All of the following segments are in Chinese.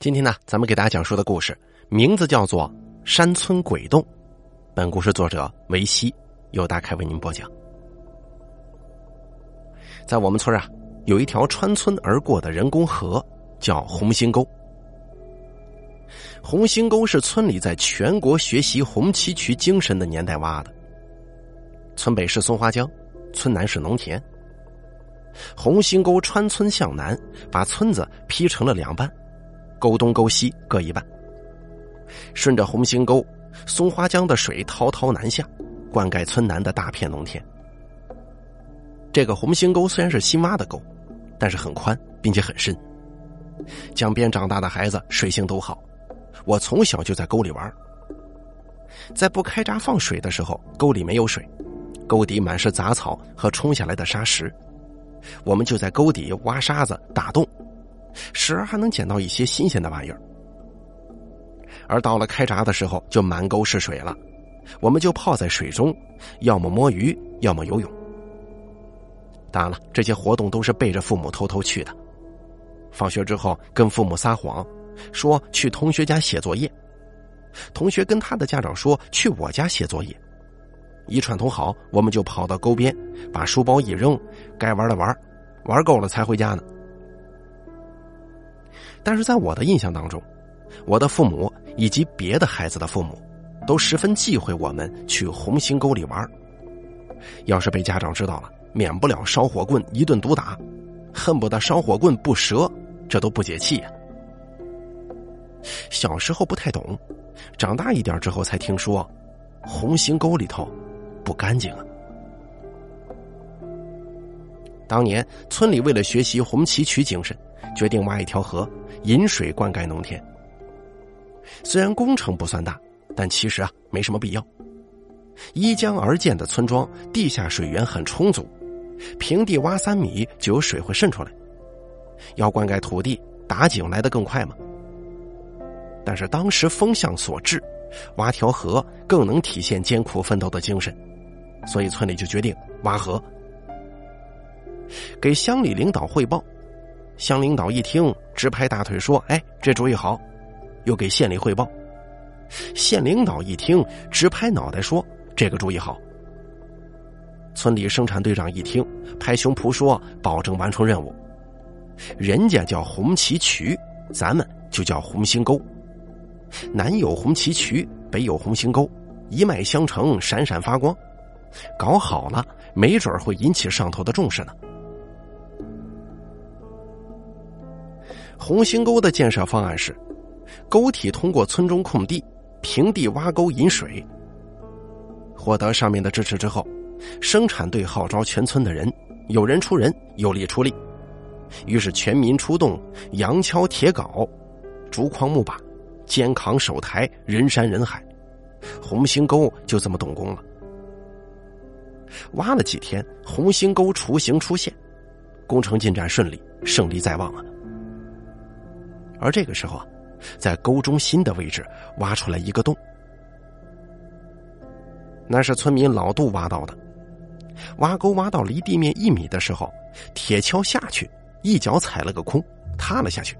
今天呢，咱们给大家讲述的故事名字叫做《山村鬼洞》。本故事作者维西，由大开为您播讲。在我们村啊，有一条穿村而过的人工河，叫红星沟。红星沟是村里在全国学习红旗渠精神的年代挖的。村北是松花江，村南是农田。红星沟穿村向南，把村子劈成了两半。沟东沟西各一半，顺着红星沟，松花江的水滔滔南下，灌溉村南的大片农田。这个红星沟虽然是新挖的沟，但是很宽，并且很深。江边长大的孩子水性都好，我从小就在沟里玩。在不开闸放水的时候，沟里没有水，沟底满是杂草和冲下来的沙石，我们就在沟底挖沙子打洞。时而还能捡到一些新鲜的玩意儿，而到了开闸的时候，就满沟是水了，我们就泡在水中，要么摸鱼，要么游泳。当然了，这些活动都是背着父母偷偷去的。放学之后，跟父母撒谎，说去同学家写作业，同学跟他的家长说去我家写作业，一串通好，我们就跑到沟边，把书包一扔，该玩的玩，玩够了才回家呢。但是在我的印象当中，我的父母以及别的孩子的父母，都十分忌讳我们去红星沟里玩。要是被家长知道了，免不了烧火棍一顿毒打，恨不得烧火棍不折，这都不解气呀。小时候不太懂，长大一点之后才听说，红星沟里头不干净啊。当年村里为了学习红旗渠精神，决定挖一条河。引水灌溉农田，虽然工程不算大，但其实啊没什么必要。依江而建的村庄，地下水源很充足，平地挖三米就有水会渗出来。要灌溉土地，打井来的更快嘛？但是当时风向所致，挖条河更能体现艰苦奋斗的精神，所以村里就决定挖河。给乡里领导汇报。乡领导一听，直拍大腿说：“哎，这主意好！”又给县里汇报。县领导一听，直拍脑袋说：“这个主意好！”村里生产队长一听，拍胸脯说：“保证完成任务。”人家叫红旗渠，咱们就叫红星沟。南有红旗渠，北有红星沟，一脉相承，闪闪发光。搞好了，没准会引起上头的重视呢。红星沟的建设方案是：沟体通过村中空地，平地挖沟引水。获得上面的支持之后，生产队号召全村的人，有人出人，有力出力，于是全民出动，羊锹铁镐，竹筐木把，肩扛手抬，人山人海，红星沟就这么动工了。挖了几天，红星沟雏形出现，工程进展顺利，胜利在望啊！而这个时候啊，在沟中心的位置挖出来一个洞，那是村民老杜挖到的。挖沟挖到离地面一米的时候，铁锹下去，一脚踩了个空，塌了下去。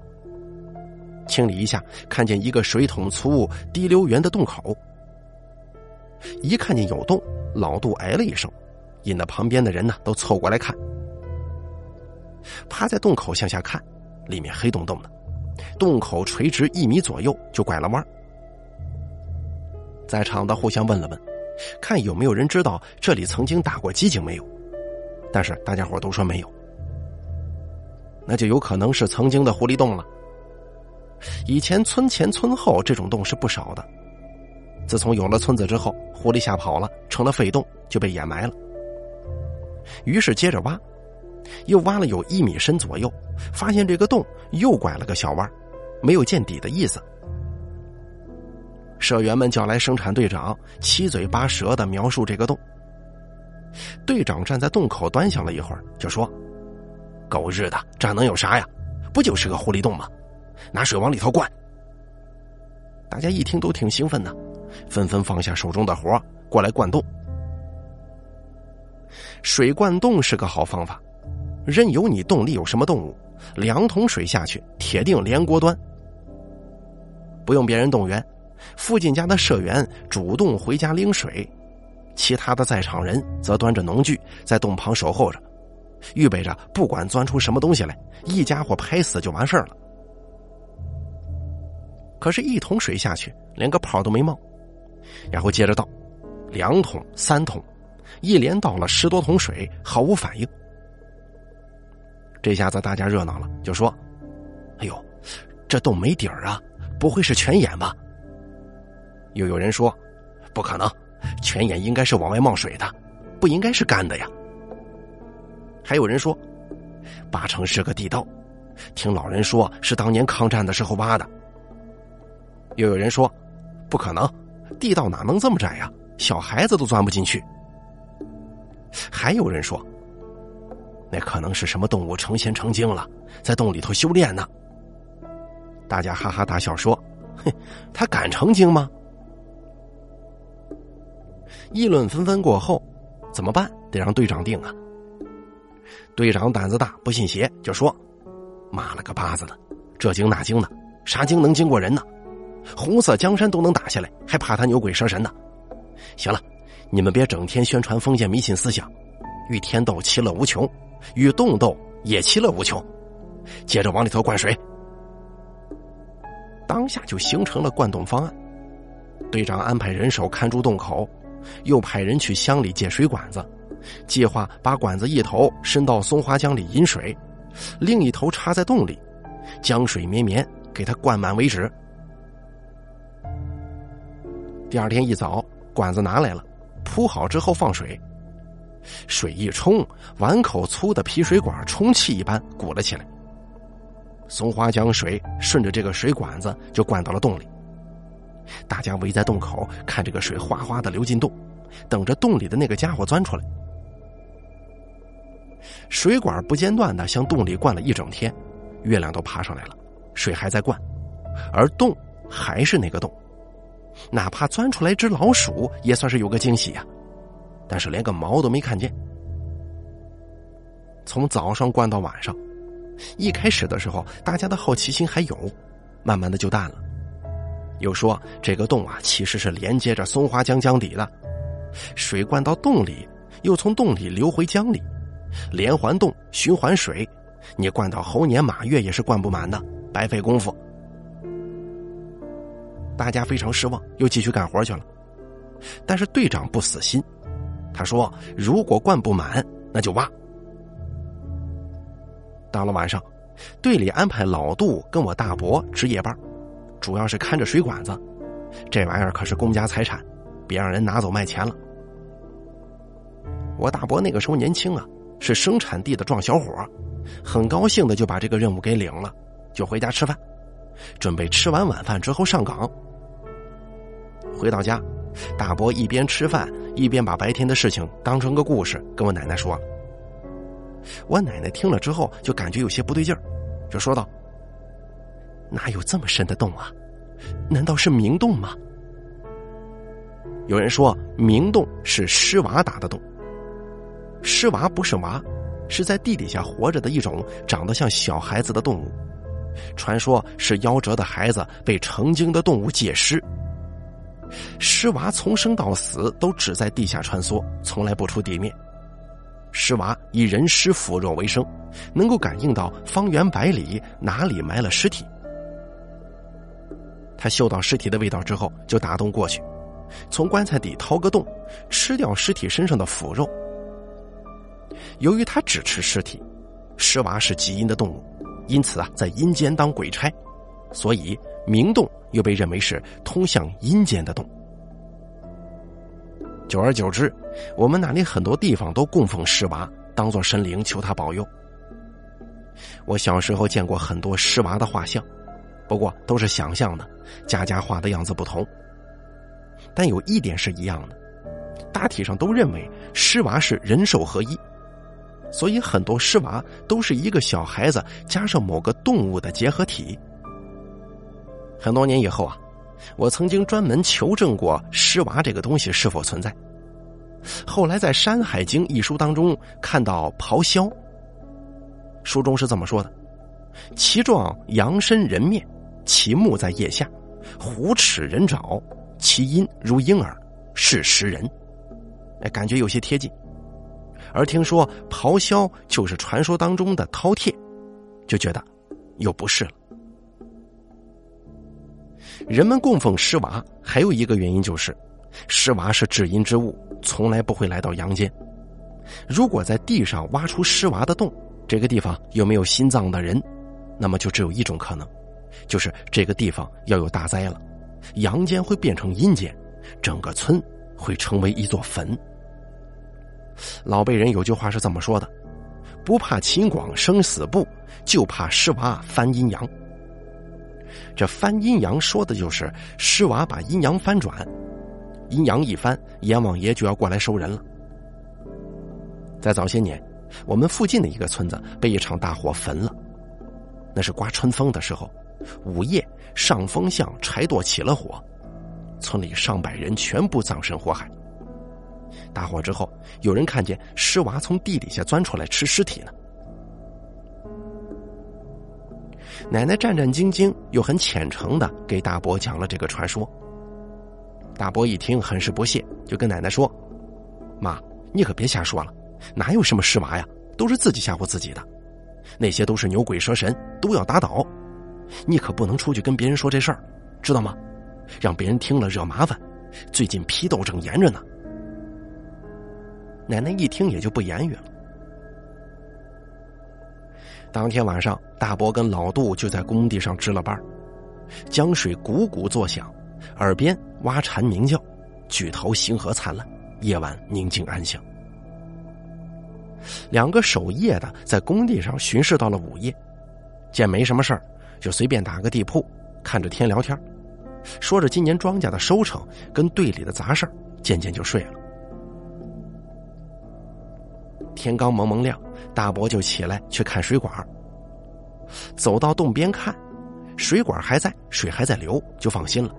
清理一下，看见一个水桶粗、滴溜圆的洞口。一看见有洞，老杜哎了一声，引得旁边的人呢都凑过来看。趴在洞口向下看，里面黑洞洞的。洞口垂直一米左右就拐了弯，在场的互相问了问，看有没有人知道这里曾经打过机井没有？但是大家伙都说没有，那就有可能是曾经的狐狸洞了。以前村前村后这种洞是不少的，自从有了村子之后，狐狸吓跑了，成了废洞，就被掩埋了。于是接着挖。又挖了有一米深左右，发现这个洞又拐了个小弯，没有见底的意思。社员们叫来生产队长，七嘴八舌的描述这个洞。队长站在洞口端详了一会儿，就说：“狗日的，这能有啥呀？不就是个狐狸洞吗？拿水往里头灌。”大家一听都挺兴奋的，纷纷放下手中的活过来灌洞。水灌洞是个好方法。任由你洞里有什么动物，两桶水下去，铁定连锅端。不用别人动员，附近家的社员主动回家拎水，其他的在场人则端着农具在洞旁守候着，预备着不管钻出什么东西来，一家伙拍死就完事儿了。可是，一桶水下去，连个泡都没冒，然后接着倒，两桶、三桶，一连倒了十多桶水，毫无反应。这下子大家热闹了，就说：“哎呦，这洞没底儿啊，不会是泉眼吧？”又有人说：“不可能，泉眼应该是往外冒水的，不应该是干的呀。”还有人说：“八成是个地道，听老人说是当年抗战的时候挖的。”又有人说：“不可能，地道哪能这么窄呀？小孩子都钻不进去。”还有人说：“那可能是什么动物成仙成精了，在洞里头修炼呢。”大家哈哈大笑说：“哼，他敢成精吗？”议论纷纷过后，怎么办？得让队长定啊。队长胆子大，不信邪，就说：“妈了个巴子的，这精那精的，啥精能经过人呢？”红色江山都能打下来，还怕他牛鬼蛇神呢？行了，你们别整天宣传封建迷信思想，与天斗其乐无穷，与洞斗也其乐无穷。接着往里头灌水，当下就形成了灌洞方案。队长安排人手看住洞口，又派人去乡里借水管子，计划把管子一头伸到松花江里引水，另一头插在洞里，江水绵绵，给它灌满为止。第二天一早，管子拿来了，铺好之后放水，水一冲，碗口粗的皮水管充气一般鼓了起来。松花江水顺着这个水管子就灌到了洞里。大家围在洞口看这个水哗哗的流进洞，等着洞里的那个家伙钻出来。水管不间断的向洞里灌了一整天，月亮都爬上来了，水还在灌，而洞还是那个洞。哪怕钻出来只老鼠，也算是有个惊喜呀。但是连个毛都没看见。从早上灌到晚上，一开始的时候，大家的好奇心还有，慢慢的就淡了。又说这个洞啊，其实是连接着松花江江底的，水灌到洞里，又从洞里流回江里，连环洞循环水，你灌到猴年马月也是灌不满的，白费功夫。大家非常失望，又继续干活去了。但是队长不死心，他说：“如果灌不满，那就挖。”到了晚上，队里安排老杜跟我大伯值夜班，主要是看着水管子。这玩意儿可是公家财产，别让人拿走卖钱了。我大伯那个时候年轻啊，是生产地的壮小伙，很高兴的就把这个任务给领了，就回家吃饭，准备吃完晚饭之后上岗。回到家，大伯一边吃饭一边把白天的事情当成个故事跟我奶奶说。我奶奶听了之后就感觉有些不对劲儿，就说道：“哪有这么深的洞啊？难道是明洞吗？”有人说明洞是尸娃打的洞。尸娃不是娃，是在地底下活着的一种长得像小孩子的动物，传说是夭折的孩子被成精的动物借尸。尸娃从生到死都只在地下穿梭，从来不出地面。尸娃以人尸腐肉为生，能够感应到方圆百里哪里埋了尸体。他嗅到尸体的味道之后，就打洞过去，从棺材底掏个洞，吃掉尸体身上的腐肉。由于他只吃尸体，尸娃是极阴的动物，因此啊，在阴间当鬼差，所以明洞。又被认为是通向阴间的洞。久而久之，我们那里很多地方都供奉尸娃，当做神灵，求他保佑。我小时候见过很多尸娃的画像，不过都是想象的，家家画的样子不同。但有一点是一样的，大体上都认为尸娃是人兽合一，所以很多尸娃都是一个小孩子加上某个动物的结合体。很多年以后啊，我曾经专门求证过尸娃这个东西是否存在。后来在《山海经》一书当中看到咆哮，书中是这么说的：其状羊身人面，其目在腋下，虎齿人爪，其音如婴儿，是食人。哎，感觉有些贴近。而听说咆哮就是传说当中的饕餮，就觉得又不是了。人们供奉尸娃，还有一个原因就是，尸娃是至阴之物，从来不会来到阳间。如果在地上挖出尸娃的洞，这个地方有没有心脏的人，那么就只有一种可能，就是这个地方要有大灾了，阳间会变成阴间，整个村会成为一座坟。老辈人有句话是这么说的：“不怕秦广生死簿，就怕尸娃翻阴阳。”这翻阴阳说的就是尸娃把阴阳翻转，阴阳一翻，阎王爷就要过来收人了。在早些年，我们附近的一个村子被一场大火焚了。那是刮春风的时候，午夜上风巷柴垛起了火，村里上百人全部葬身火海。大火之后，有人看见尸娃从地底下钻出来吃尸体呢。奶奶战战兢兢又很虔诚的给大伯讲了这个传说。大伯一听很是不屑，就跟奶奶说：“妈，你可别瞎说了。”哪有什么尸娃呀？都是自己吓唬自己的，那些都是牛鬼蛇神，都要打倒。你可不能出去跟别人说这事儿，知道吗？让别人听了惹麻烦。最近批斗正严着呢。奶奶一听也就不言语了。当天晚上，大伯跟老杜就在工地上值了班，江水汩汩作响，耳边蛙蝉鸣叫，举头星河灿烂，夜晚宁静安详。两个守夜的在工地上巡视到了午夜，见没什么事儿，就随便打个地铺，看着天聊天，说着今年庄稼的收成跟队里的杂事儿渐渐就睡了。天刚蒙蒙亮，大伯就起来去看水管。走到洞边看，水管还在，水还在流，就放心了。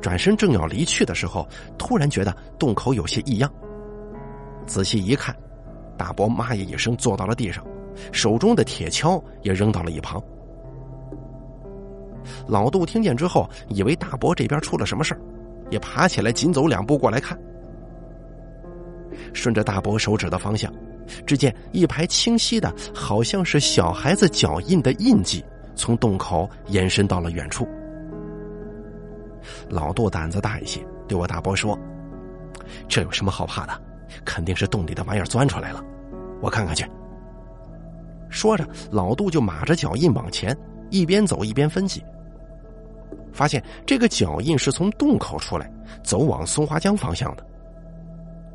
转身正要离去的时候，突然觉得洞口有些异样，仔细一看。大伯妈呀一声坐到了地上，手中的铁锹也扔到了一旁。老杜听见之后，以为大伯这边出了什么事也爬起来紧走两步过来看。顺着大伯手指的方向，只见一排清晰的，好像是小孩子脚印的印记，从洞口延伸到了远处。老杜胆子大一些，对我大伯说：“这有什么好怕的？”肯定是洞里的玩意儿钻出来了，我看看去。说着，老杜就码着脚印往前，一边走一边分析，发现这个脚印是从洞口出来，走往松花江方向的。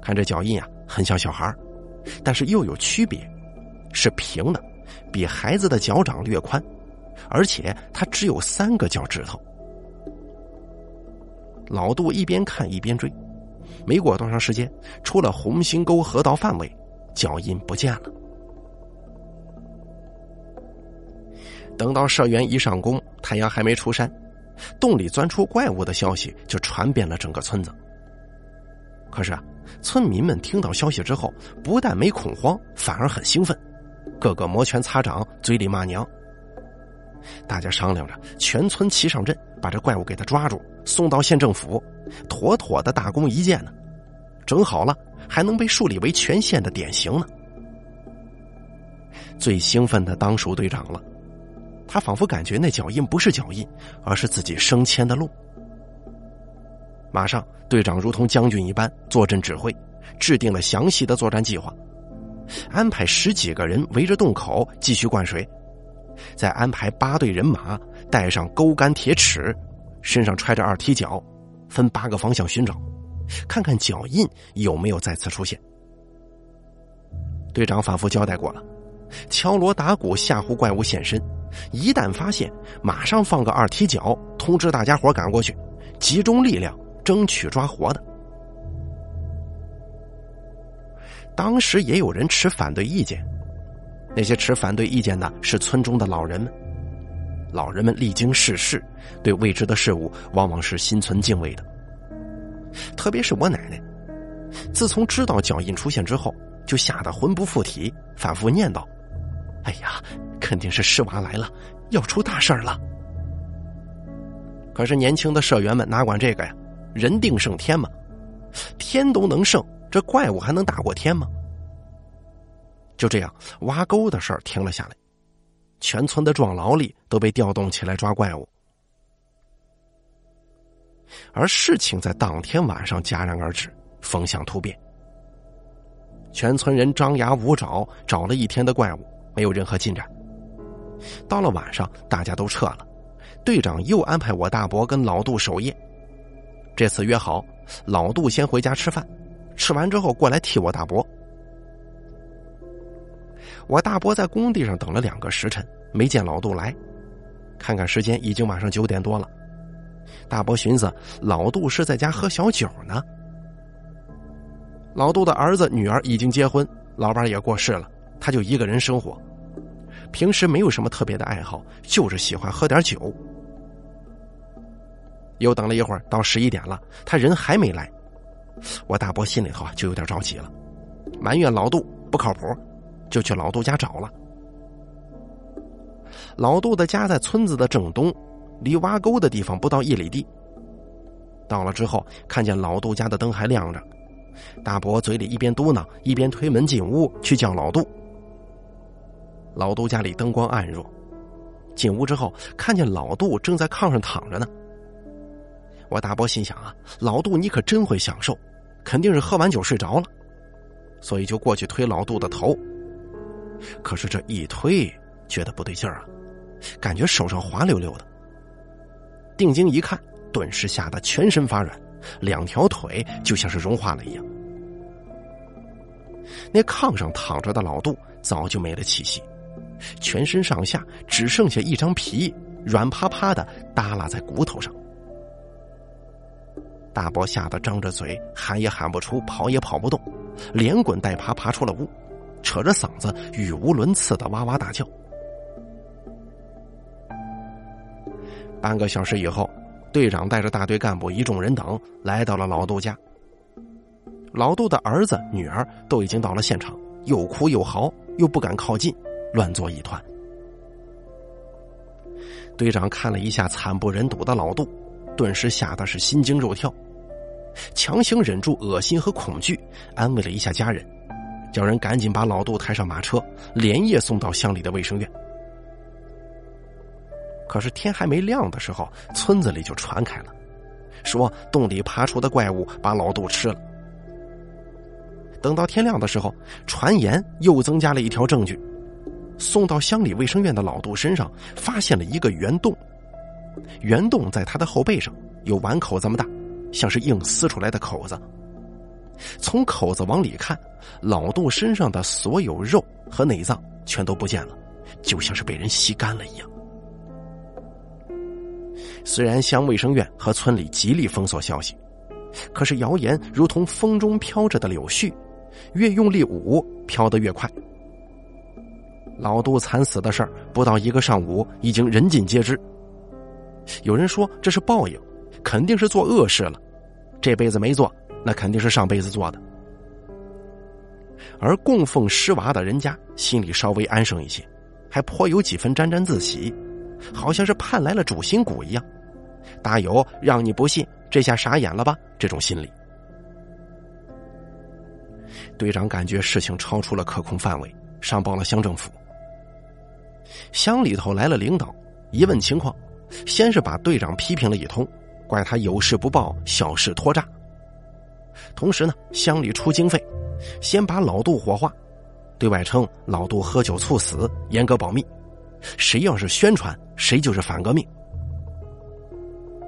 看这脚印啊，很像小孩但是又有区别，是平的，比孩子的脚掌略宽，而且它只有三个脚趾头。老杜一边看一边追。没过多长时间，出了红星沟河道范围，脚印不见了。等到社员一上工，太阳还没出山，洞里钻出怪物的消息就传遍了整个村子。可是啊，村民们听到消息之后，不但没恐慌，反而很兴奋，个个摩拳擦掌，嘴里骂娘。大家商量着，全村齐上阵，把这怪物给他抓住，送到县政府，妥妥的大功一件呢。整好了，还能被树立为全县的典型呢。最兴奋的当属队长了，他仿佛感觉那脚印不是脚印，而是自己升迁的路。马上，队长如同将军一般坐镇指挥，制定了详细的作战计划，安排十几个人围着洞口继续灌水。再安排八队人马，带上钩竿铁尺，身上揣着二踢脚，分八个方向寻找，看看脚印有没有再次出现。队长反复交代过了，敲锣打鼓吓唬怪物现身，一旦发现，马上放个二踢脚，通知大家伙赶过去，集中力量争取抓活的。当时也有人持反对意见。那些持反对意见的是村中的老人们，老人们历经世事，对未知的事物往往是心存敬畏的。特别是我奶奶，自从知道脚印出现之后，就吓得魂不附体，反复念叨：“哎呀，肯定是尸娃来了，要出大事了。”可是年轻的社员们哪管这个呀？人定胜天嘛，天都能胜，这怪物还能打过天吗？就这样，挖沟的事儿停了下来，全村的壮劳力都被调动起来抓怪物。而事情在当天晚上戛然而止，风向突变。全村人张牙舞爪找了一天的怪物，没有任何进展。到了晚上，大家都撤了，队长又安排我大伯跟老杜守夜。这次约好，老杜先回家吃饭，吃完之后过来替我大伯。我大伯在工地上等了两个时辰，没见老杜来，看看时间，已经晚上九点多了。大伯寻思，老杜是在家喝小酒呢。老杜的儿子女儿已经结婚，老伴也过世了，他就一个人生活，平时没有什么特别的爱好，就是喜欢喝点酒。又等了一会儿，到十一点了，他人还没来，我大伯心里头就有点着急了，埋怨老杜不靠谱，就去老杜家找了。老杜的家在村子的正东。离挖沟的地方不到一里地。到了之后，看见老杜家的灯还亮着，大伯嘴里一边嘟囔，一边推门进屋去叫老杜。老杜家里灯光暗弱，进屋之后看见老杜正在炕上躺着呢。我大伯心想啊，老杜你可真会享受，肯定是喝完酒睡着了，所以就过去推老杜的头。可是这一推，觉得不对劲儿啊，感觉手上滑溜溜的。定睛一看，顿时吓得全身发软，两条腿就像是融化了一样。那炕上躺着的老杜早就没了气息，全身上下只剩下一张皮，软趴趴的耷拉在骨头上。大伯吓得张着嘴，喊也喊不出，跑也跑不动，连滚带爬爬出了屋，扯着嗓子语无伦次的哇哇大叫。半个小时以后，队长带着大队干部一众人等来到了老杜家。老杜的儿子、女儿都已经到了现场，又哭又嚎，又不敢靠近，乱作一团。队长看了一下惨不忍睹的老杜，顿时吓得是心惊肉跳，强行忍住恶心和恐惧，安慰了一下家人，叫人赶紧把老杜抬上马车，连夜送到乡里的卫生院。可是天还没亮的时候，村子里就传开了，说洞里爬出的怪物把老杜吃了。等到天亮的时候，传言又增加了一条证据：送到乡里卫生院的老杜身上发现了一个圆洞，圆洞在他的后背上有碗口这么大，像是硬撕出来的口子。从口子往里看，老杜身上的所有肉和内脏全都不见了，就像是被人吸干了一样。虽然乡卫生院和村里极力封锁消息，可是谣言如同风中飘着的柳絮，越用力捂，飘得越快。老杜惨死的事儿，不到一个上午，已经人尽皆知。有人说这是报应，肯定是做恶事了，这辈子没做，那肯定是上辈子做的。而供奉尸娃的人家心里稍微安生一些，还颇有几分沾沾自喜，好像是盼来了主心骨一样。大有让你不信，这下傻眼了吧？这种心理，队长感觉事情超出了可控范围，上报了乡政府。乡里头来了领导，一问情况，先是把队长批评了一通，怪他有事不报，小事拖炸。同时呢，乡里出经费，先把老杜火化，对外称老杜喝酒猝死，严格保密，谁要是宣传，谁就是反革命。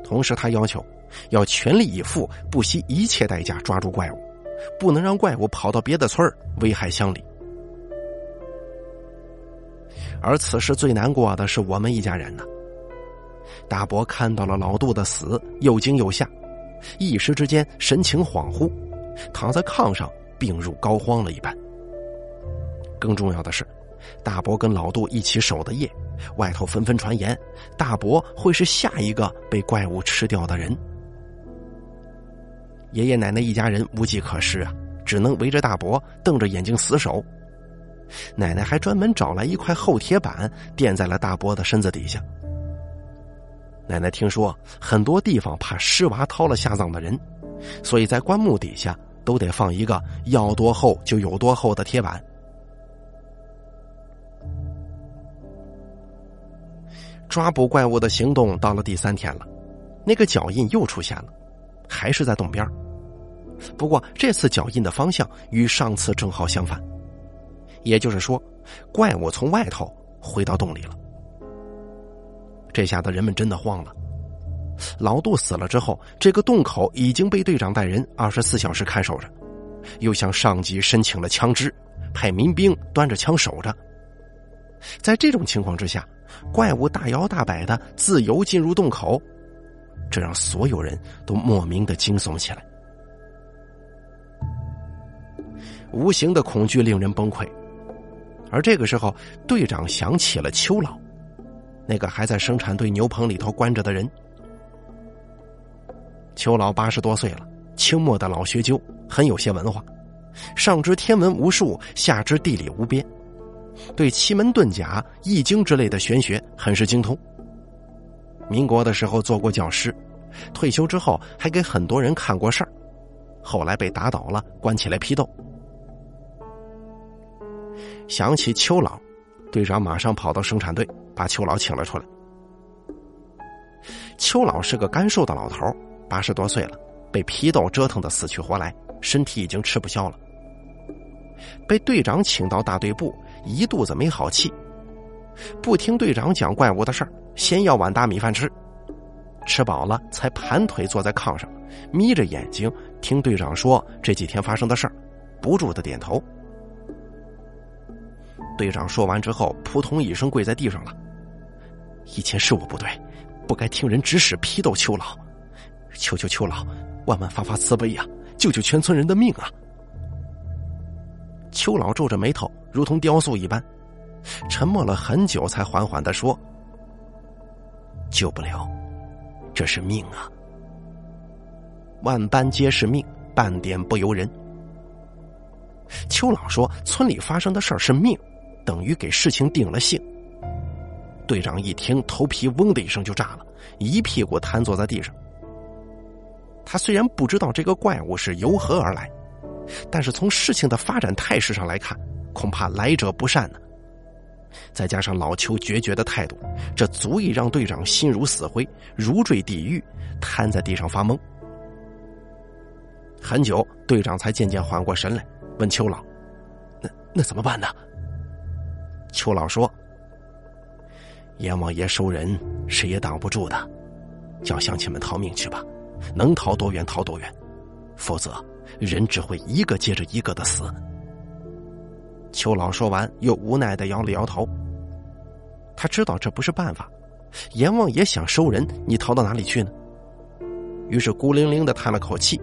同时，他要求要全力以赴，不惜一切代价抓住怪物，不能让怪物跑到别的村儿危害乡里。而此时最难过的是我们一家人呢。大伯看到了老杜的死，又惊又吓，一时之间神情恍惚，躺在炕上病入膏肓了一般。更重要的是，大伯跟老杜一起守的夜。外头纷纷传言，大伯会是下一个被怪物吃掉的人。爷爷奶奶一家人无计可施啊，只能围着大伯瞪着眼睛死守。奶奶还专门找来一块厚铁板垫在了大伯的身子底下。奶奶听说很多地方怕尸娃掏了下葬的人，所以在棺木底下都得放一个要多厚就有多厚的铁板。抓捕怪物的行动到了第三天了，那个脚印又出现了，还是在洞边不过这次脚印的方向与上次正好相反，也就是说，怪物从外头回到洞里了。这下子人们真的慌了。老杜死了之后，这个洞口已经被队长带人二十四小时看守着，又向上级申请了枪支，派民兵端着枪守着。在这种情况之下，怪物大摇大摆的自由进入洞口，这让所有人都莫名的惊悚起来。无形的恐惧令人崩溃，而这个时候，队长想起了秋老。那个还在生产队牛棚里头关着的人，邱老八十多岁了，清末的老学究，很有些文化，上知天文无数，下知地理无边，对奇门遁甲、易经之类的玄学很是精通。民国的时候做过教师，退休之后还给很多人看过事儿，后来被打倒了，关起来批斗。想起邱老。队长马上跑到生产队，把邱老请了出来。邱老是个干瘦的老头，八十多岁了，被批斗折腾的死去活来，身体已经吃不消了。被队长请到大队部，一肚子没好气，不听队长讲怪物的事儿，先要碗大米饭吃。吃饱了，才盘腿坐在炕上，眯着眼睛听队长说这几天发生的事儿，不住的点头。队长说完之后，扑通一声跪在地上了。以前是我不对，不该听人指使批斗邱老，求求邱老，万万发发慈悲呀，救救全村人的命啊！邱老皱着眉头，如同雕塑一般，沉默了很久，才缓缓的说：“救不了，这是命啊！万般皆是命，半点不由人。”邱老说：“村里发生的事儿是命。”等于给事情定了性。队长一听，头皮嗡的一声就炸了，一屁股瘫坐在地上。他虽然不知道这个怪物是由何而来，但是从事情的发展态势上来看，恐怕来者不善呢。再加上老邱决绝的态度，这足以让队长心如死灰，如坠地狱，瘫在地上发懵。很久，队长才渐渐缓过神来，问邱老：“那那怎么办呢？”邱老说：“阎王爷收人，谁也挡不住的，叫乡亲们逃命去吧，能逃多远逃多远，否则人只会一个接着一个的死。”邱老说完，又无奈的摇了摇头。他知道这不是办法，阎王爷想收人，你逃到哪里去呢？于是孤零零的叹了口气，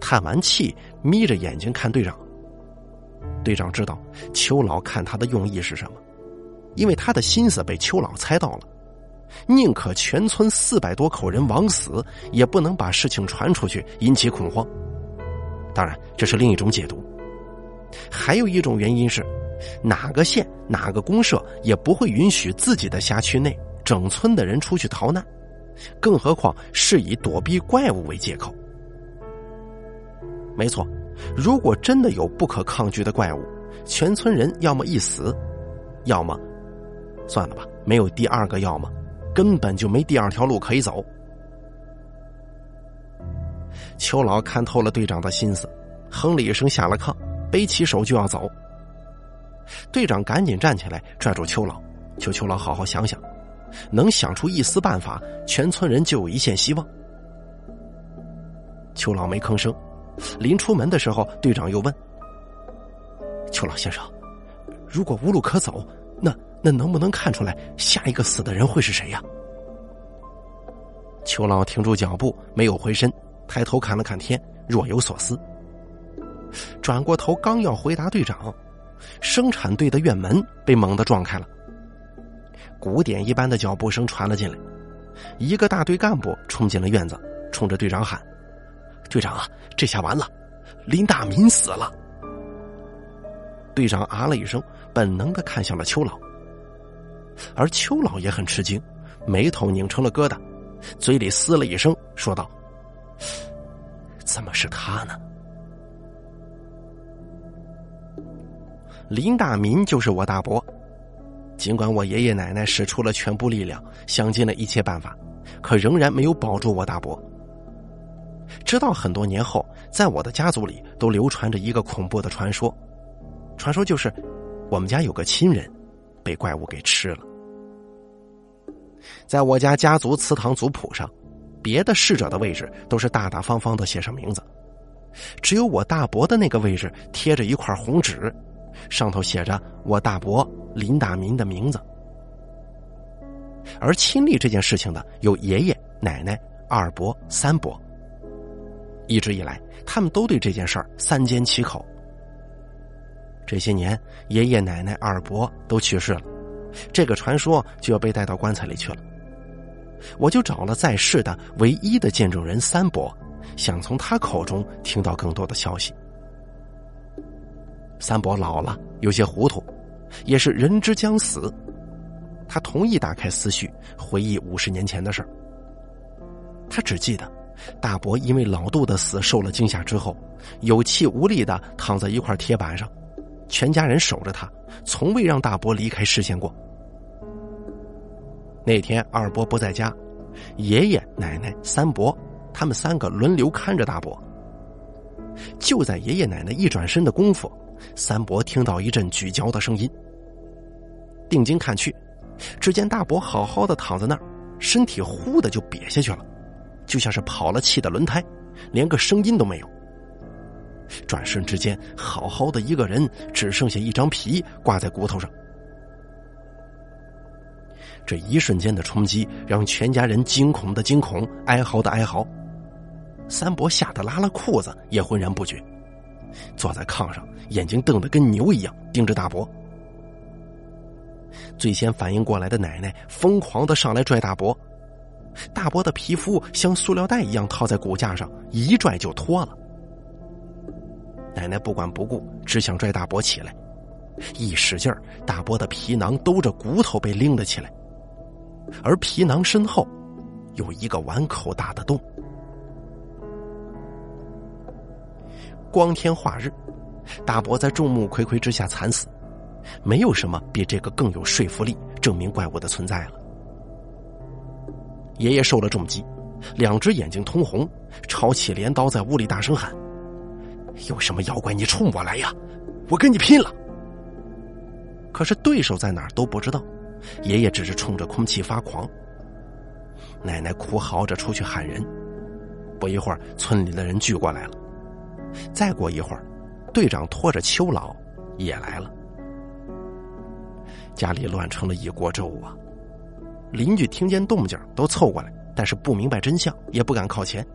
叹完气，眯着眼睛看队长。队长知道邱老看他的用意是什么，因为他的心思被邱老猜到了，宁可全村四百多口人枉死，也不能把事情传出去引起恐慌。当然，这是另一种解读。还有一种原因是，哪个县哪个公社也不会允许自己的辖区内整村的人出去逃难，更何况是以躲避怪物为借口。没错。如果真的有不可抗拒的怪物，全村人要么一死，要么算了吧，没有第二个要么，根本就没第二条路可以走。邱老看透了队长的心思，哼了一声下了炕，背起手就要走。队长赶紧站起来拽住邱老，求邱老好好想想，能想出一丝办法，全村人就有一线希望。邱老没吭声。临出门的时候，队长又问：“邱老先生，如果无路可走，那那能不能看出来下一个死的人会是谁呀？”邱老停住脚步，没有回身，抬头看了看天，若有所思。转过头，刚要回答队长，生产队的院门被猛地撞开了，鼓点一般的脚步声传了进来，一个大队干部冲进了院子，冲着队长喊。队长啊，这下完了，林大民死了。队长啊了一声，本能的看向了邱老，而邱老也很吃惊，眉头拧成了疙瘩，嘴里嘶了一声，说道：“怎么是他呢？”林大民就是我大伯。尽管我爷爷奶奶使出了全部力量，想尽了一切办法，可仍然没有保住我大伯。直到很多年后，在我的家族里都流传着一个恐怖的传说，传说就是我们家有个亲人被怪物给吃了。在我家家族祠堂族谱上，别的逝者的位置都是大大方方的写上名字，只有我大伯的那个位置贴着一块红纸，上头写着我大伯林大民的名字。而亲历这件事情的有爷爷、奶奶、二伯、三伯。一直以来，他们都对这件事儿三缄其口。这些年，爷爷奶奶、二伯都去世了，这个传说就要被带到棺材里去了。我就找了在世的唯一的见证人三伯，想从他口中听到更多的消息。三伯老了，有些糊涂，也是人之将死。他同意打开思绪，回忆五十年前的事儿。他只记得。大伯因为老杜的死受了惊吓之后，有气无力的躺在一块铁板上，全家人守着他，从未让大伯离开视线过。那天二伯不在家，爷爷奶奶三伯他们三个轮流看着大伯。就在爷爷奶奶一转身的功夫，三伯听到一阵咀嚼的声音，定睛看去，只见大伯好好的躺在那儿，身体忽的就瘪下去了。就像是跑了气的轮胎，连个声音都没有。转瞬之间，好好的一个人只剩下一张皮挂在骨头上。这一瞬间的冲击让全家人惊恐的惊恐，哀嚎的哀嚎。三伯吓得拉了裤子，也浑然不觉，坐在炕上，眼睛瞪得跟牛一样盯着大伯。最先反应过来的奶奶疯狂的上来拽大伯。大伯的皮肤像塑料袋一样套在骨架上，一拽就脱了。奶奶不管不顾，只想拽大伯起来，一使劲儿，大伯的皮囊兜着骨头被拎了起来，而皮囊身后有一个碗口大的洞。光天化日，大伯在众目睽睽之下惨死，没有什么比这个更有说服力证明怪物的存在了。爷爷受了重击，两只眼睛通红，抄起镰刀在屋里大声喊：“有什么妖怪，你冲我来呀！我跟你拼了！”可是对手在哪儿都不知道，爷爷只是冲着空气发狂。奶奶哭嚎着出去喊人，不一会儿，村里的人聚过来了。再过一会儿，队长拖着秋老也来了。家里乱成了一锅粥啊！邻居听见动静都凑过来，但是不明白真相，也不敢靠前，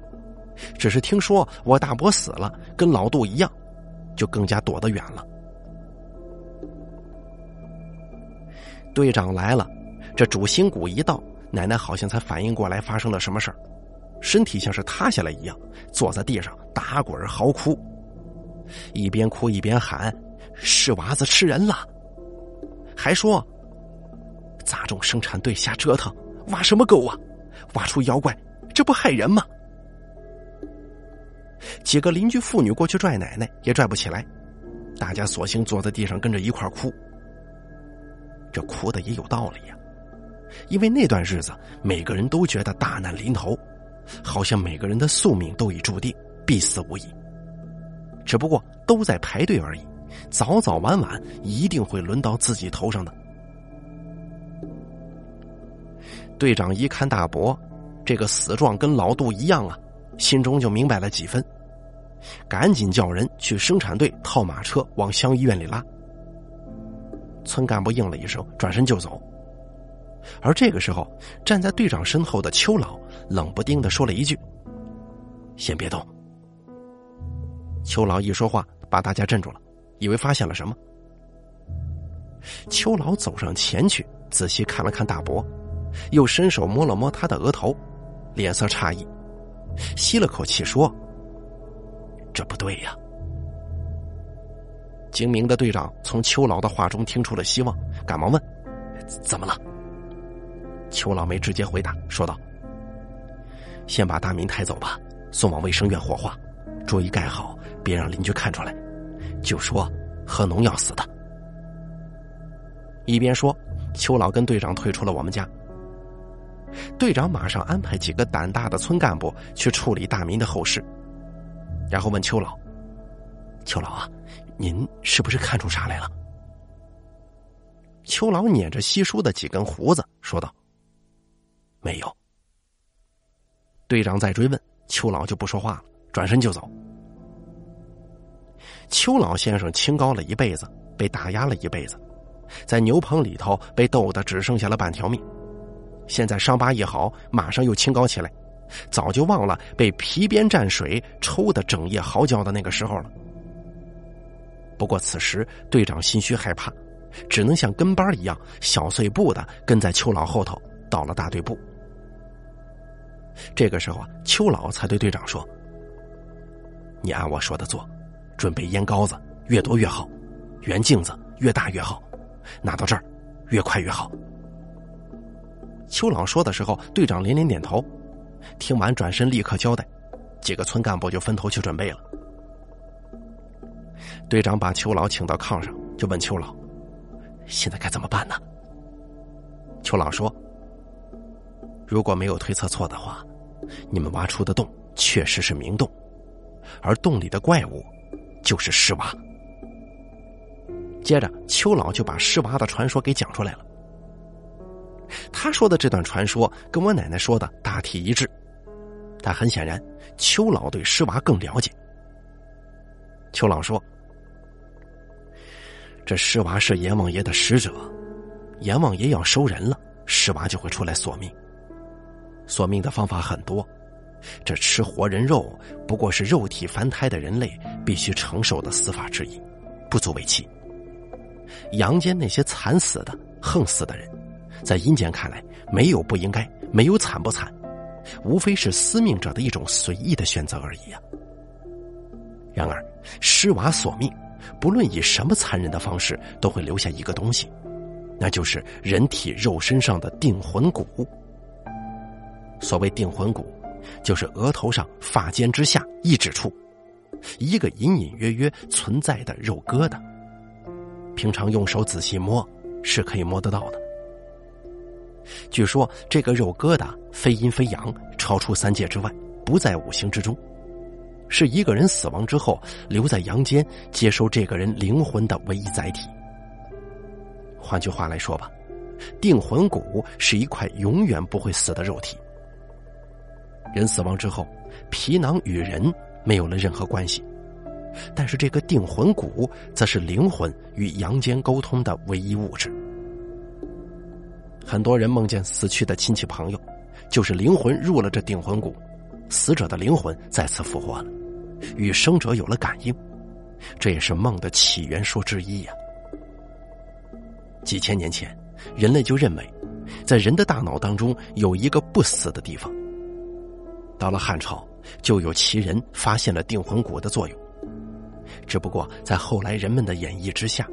只是听说我大伯死了，跟老杜一样，就更加躲得远了。队长来了，这主心骨一到，奶奶好像才反应过来发生了什么事儿，身体像是塌下来一样，坐在地上打滚嚎哭，一边哭一边喊：“是娃子吃人了！”还说。杂种生产队瞎折腾，挖什么沟啊？挖出妖怪，这不害人吗？几个邻居妇女过去拽奶奶，也拽不起来，大家索性坐在地上跟着一块哭。这哭的也有道理呀，因为那段日子每个人都觉得大难临头，好像每个人的宿命都已注定，必死无疑。只不过都在排队而已，早早晚晚一定会轮到自己头上的。队长一看大伯，这个死状跟老杜一样啊，心中就明白了几分，赶紧叫人去生产队套马车往乡医院里拉。村干部应了一声，转身就走。而这个时候，站在队长身后的邱老冷不丁的说了一句：“先别动。”邱老一说话，把大家镇住了，以为发现了什么。邱老走上前去，仔细看了看大伯。又伸手摸了摸他的额头，脸色诧异，吸了口气说：“这不对呀。”精明的队长从邱老的话中听出了希望，赶忙问：“怎么了？”邱老没直接回答，说道：“先把大民抬走吧，送往卫生院火化，注意盖好，别让邻居看出来，就说喝农药死的。”一边说，邱老跟队长退出了我们家。队长马上安排几个胆大的村干部去处理大民的后事，然后问邱老：“邱老啊，您是不是看出啥来了？”邱老捻着稀疏的几根胡子说道：“没有。”队长再追问，邱老就不说话了，转身就走。邱老先生清高了一辈子，被打压了一辈子，在牛棚里头被斗得只剩下了半条命。现在伤疤一好，马上又清高起来，早就忘了被皮鞭蘸水抽的整夜嚎叫的那个时候了。不过此时队长心虚害怕，只能像跟班一样小碎步的跟在邱老后头到了大队部。这个时候啊，邱老才对队长说：“你按我说的做，准备烟膏子，越多越好，圆镜子越大越好，拿到这儿越快越好。”邱老说的时候，队长连连点头。听完，转身立刻交代，几个村干部就分头去准备了。队长把邱老请到炕上，就问邱老：“现在该怎么办呢？”邱老说：“如果没有推测错的话，你们挖出的洞确实是明洞，而洞里的怪物就是尸娃。”接着，邱老就把尸娃的传说给讲出来了。他说的这段传说跟我奶奶说的大体一致，但很显然，邱老对尸娃更了解。邱老说：“这尸娃是阎王爷的使者，阎王爷要收人了，尸娃就会出来索命。索命的方法很多，这吃活人肉不过是肉体凡胎的人类必须承受的死法之一，不足为奇。阳间那些惨死的、横死的人。”在阴间看来，没有不应该，没有惨不惨，无非是司命者的一种随意的选择而已啊。然而，尸娃索命，不论以什么残忍的方式，都会留下一个东西，那就是人体肉身上的定魂骨。所谓定魂骨，就是额头上发尖之下一指处，一个隐隐约约存在的肉疙瘩。平常用手仔细摸，是可以摸得到的。据说这个肉疙瘩非阴非阳，超出三界之外，不在五行之中，是一个人死亡之后留在阳间接收这个人灵魂的唯一载体。换句话来说吧，定魂骨是一块永远不会死的肉体。人死亡之后，皮囊与人没有了任何关系，但是这个定魂骨则是灵魂与阳间沟通的唯一物质。很多人梦见死去的亲戚朋友，就是灵魂入了这定魂骨，死者的灵魂再次复活了，与生者有了感应，这也是梦的起源说之一呀。几千年前，人类就认为，在人的大脑当中有一个不死的地方。到了汉朝，就有奇人发现了定魂骨的作用，只不过在后来人们的演绎之下，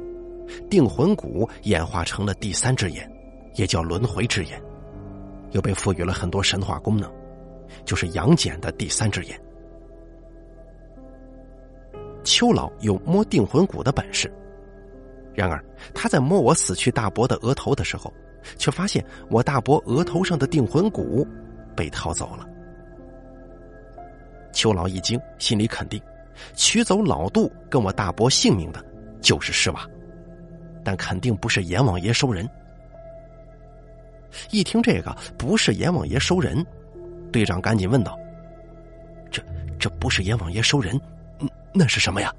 定魂骨演化成了第三只眼。也叫轮回之眼，又被赋予了很多神话功能，就是杨戬的第三只眼。秋老有摸定魂骨的本事，然而他在摸我死去大伯的额头的时候，却发现我大伯额头上的定魂骨被掏走了。秋老一惊，心里肯定，取走老杜跟我大伯性命的，就是尸娃，但肯定不是阎王爷收人。一听这个不是阎王爷收人，队长赶紧问道：“这这不是阎王爷收人，那是什么呀？”